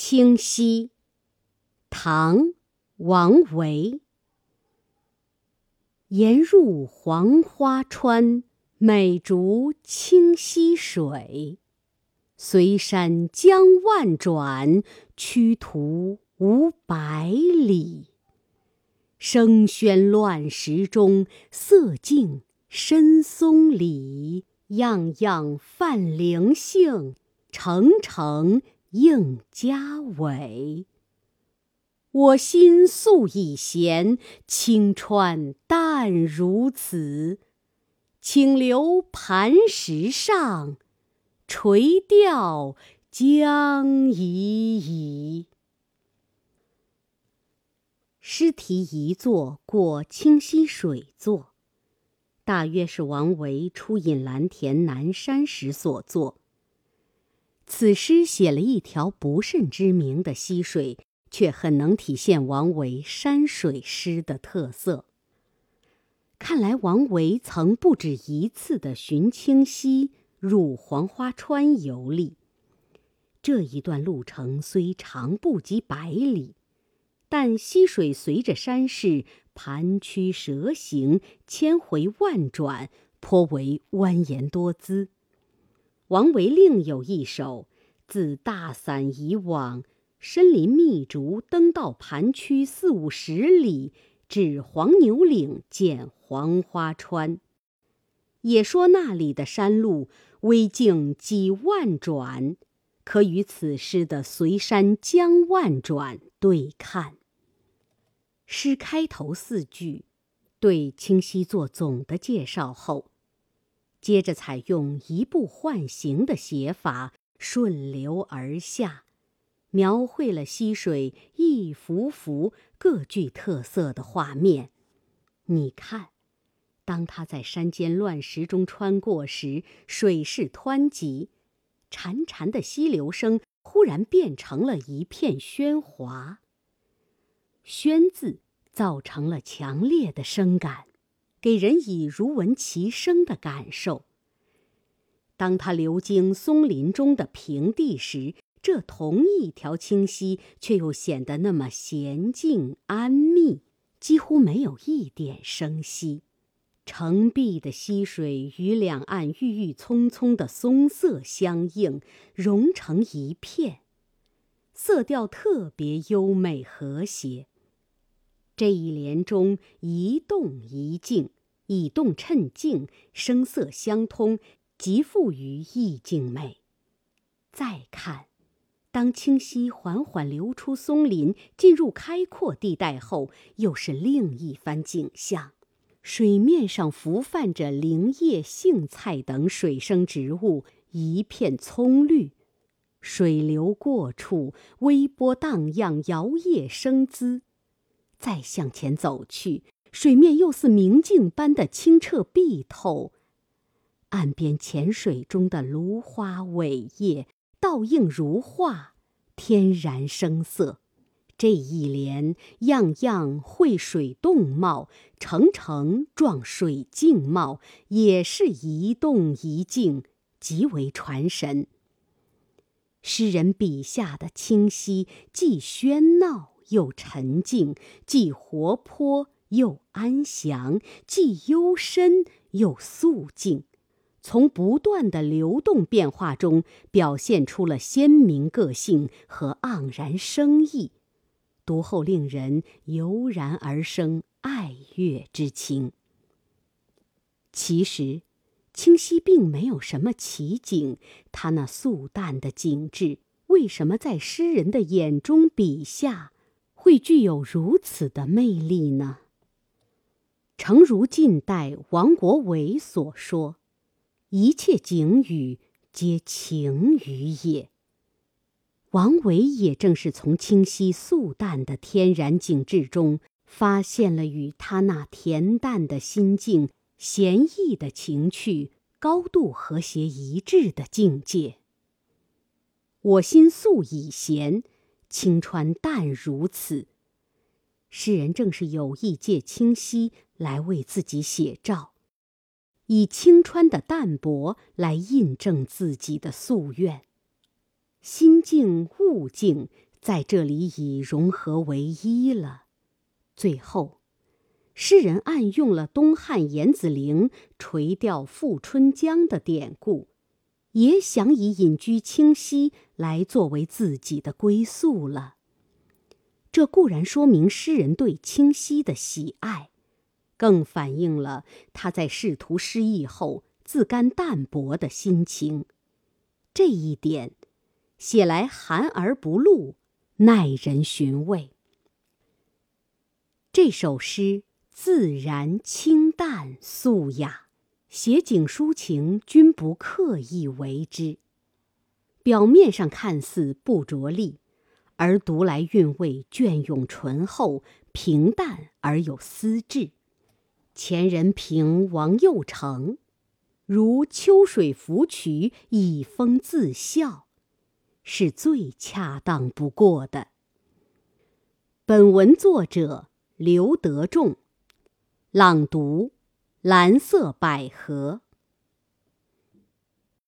清溪，唐·王维。沿入黄花川，美竹清溪水。随山江万转，曲途无百里。声喧乱石中，色静深松里。样样泛灵性，澄澄。应家伟，我心素已闲，清川淡如此。请留磐石上，垂钓将已矣。诗题一作过清溪水作，大约是王维出隐蓝田南山时所作。此诗写了一条不甚知名的溪水，却很能体现王维山水诗的特色。看来王维曾不止一次的寻清溪、入黄花川游历。这一段路程虽长不及百里，但溪水随着山势盘曲蛇行，千回万转，颇为蜿蜒多姿。王维另有一首，自大散以往，深林密竹，登到盘曲四五十里，至黄牛岭见黄花川，也说那里的山路微径几万转，可与此诗的“随山江万转”对看。诗开头四句，对清溪做总的介绍后。接着采用移步换行的写法，顺流而下，描绘了溪水一幅幅各具特色的画面。你看，当它在山间乱石中穿过时，水势湍急，潺潺的溪流声忽然变成了一片喧哗。喧字造成了强烈的声感。给人以如闻其声的感受。当它流经松林中的平地时，这同一条清溪却又显得那么娴静安谧，几乎没有一点声息。澄碧的溪水与两岸郁郁葱葱的松色相映，融成一片，色调特别优美和谐。这一联中一动一静，以动衬静，声色相通，极富于意境美。再看，当清溪缓缓流出松林，进入开阔地带后，又是另一番景象。水面上浮泛着林叶、荇菜等水生植物，一片葱绿。水流过处，微波荡漾，摇曳生姿。再向前走去，水面又似明镜般的清澈碧透，岸边浅水中的芦花苇叶倒映如画，天然生色。这一联样样绘水动貌，层层状水静貌，也是一动一静，极为传神。诗人笔下的清溪，既喧闹。又沉静，既活泼又安详，既幽深又肃静，从不断的流动变化中，表现出了鲜明个性和盎然生意，读后令人油然而生爱乐之情。其实，清溪并没有什么奇景，它那素淡的景致，为什么在诗人的眼中笔下？会具有如此的魅力呢？诚如近代王国维所说：“一切景语皆情语也。”王维也正是从清晰素淡的天然景致中，发现了与他那恬淡的心境、闲逸的情趣高度和谐一致的境界。我心素已闲。清川淡如此，诗人正是有意借清溪来为自己写照，以清川的淡泊来印证自己的夙愿。心静物静，在这里已融合为一了。最后，诗人暗用了东汉严子陵垂钓富春江的典故，也想以隐居清溪来作为自己的归宿了。这固然说明诗人对清溪的喜爱，更反映了他在仕途失意后自甘淡泊的心情。这一点，写来含而不露，耐人寻味。这首诗自然清淡素雅，写景抒情均不刻意为之，表面上看似不着力。而读来韵味隽永醇厚，平淡而有思志。前人评王右丞，如秋水芙蕖，以风自笑，是最恰当不过的。本文作者刘德仲，朗读：蓝色百合。